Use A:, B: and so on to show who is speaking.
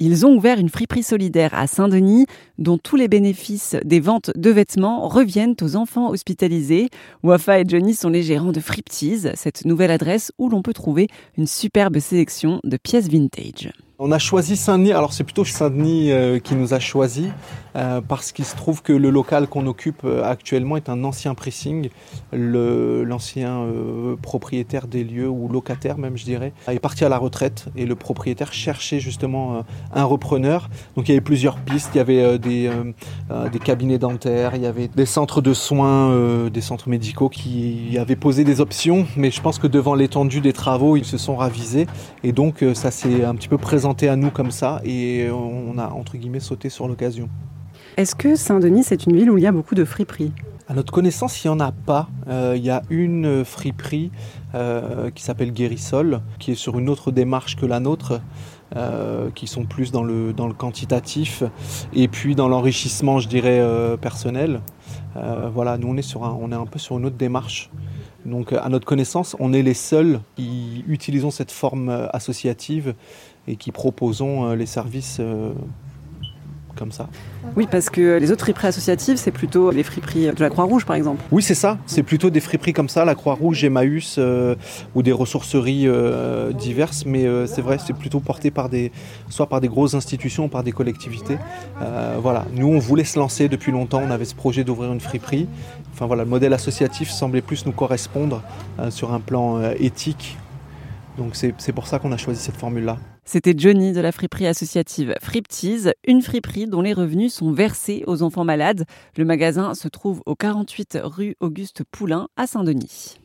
A: Ils ont ouvert une friperie solidaire à Saint-Denis dont tous les bénéfices des ventes de vêtements reviennent aux enfants hospitalisés. Wafa et Johnny sont les gérants de Friptease, cette nouvelle adresse où l'on peut trouver une superbe sélection de pièces vintage.
B: On a choisi Saint-Denis, alors c'est plutôt Saint-Denis euh, qui nous a choisi euh, parce qu'il se trouve que le local qu'on occupe euh, actuellement est un ancien pressing. L'ancien propriétaire des lieux, ou locataire même je dirais, est parti à la retraite. Et le propriétaire cherchait justement un repreneur. Donc il y avait plusieurs pistes, il y avait des, des cabinets dentaires, il y avait des centres de soins, des centres médicaux qui avaient posé des options, mais je pense que devant l'étendue des travaux, ils se sont ravisés. Et donc ça s'est un petit peu présenté à nous comme ça et on a entre guillemets sauté sur l'occasion.
A: Est-ce que Saint-Denis c'est une ville où il y a beaucoup de friperies?
B: À notre connaissance, il n'y en a pas. Euh, il y a une friperie euh, qui s'appelle Guérissol, qui est sur une autre démarche que la nôtre, euh, qui sont plus dans le, dans le quantitatif et puis dans l'enrichissement, je dirais, personnel. voilà, nous on est, sur un, on est un peu sur une autre démarche. Donc à notre connaissance, on est les seuls qui utilisons cette forme associative et qui proposons les services comme ça.
A: Oui, parce que les autres friperies associatives, c'est plutôt les friperies de la Croix-Rouge, par exemple.
B: Oui, c'est ça. C'est plutôt des friperies comme ça, la Croix-Rouge, Emmaüs euh, ou des ressourceries euh, diverses. Mais euh, c'est vrai, c'est plutôt porté par des, soit par des grosses institutions ou par des collectivités. voilà. Nous, on voulait se lancer depuis longtemps. On avait ce projet d'ouvrir une friperie. Enfin voilà, le modèle associatif semblait plus nous correspondre sur un plan éthique. Donc c'est pour ça qu'on a choisi cette formule-là.
A: C'était Johnny de la friperie associative Friptease, une friperie dont les revenus sont versés aux enfants malades. Le magasin se trouve au 48 rue Auguste Poulain à Saint-Denis.